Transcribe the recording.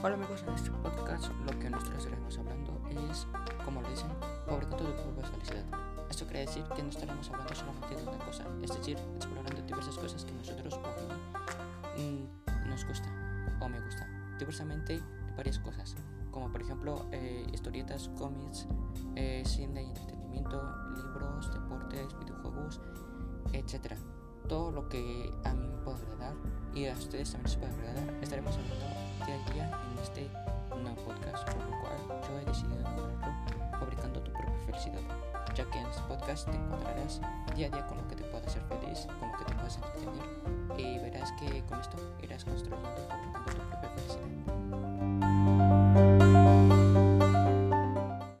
Hola amigos, en este podcast lo que nosotros estaremos hablando es, como lo dicen, fabricando tu propia felicidad. Esto quiere decir que no estaremos hablando solamente de una cosa, es decir, explorando diversas cosas que nosotros o mí mm, nos gusta o me gusta. Diversamente varias cosas, como por ejemplo eh, historietas, cómics, eh, cine y entretenimiento, libros, deportes, videojuegos, etc. Todo lo que a mí me puede agradar y a ustedes también les puede agradar, estaremos hablando este podcast, por lo cual yo he decidido nombrarlo Fabricando tu propia felicidad, ya que en este podcast te encontrarás día a día con lo que te pueda hacer feliz, con lo que te puedas entretener y verás que con esto irás construyendo y fabricando tu propia felicidad.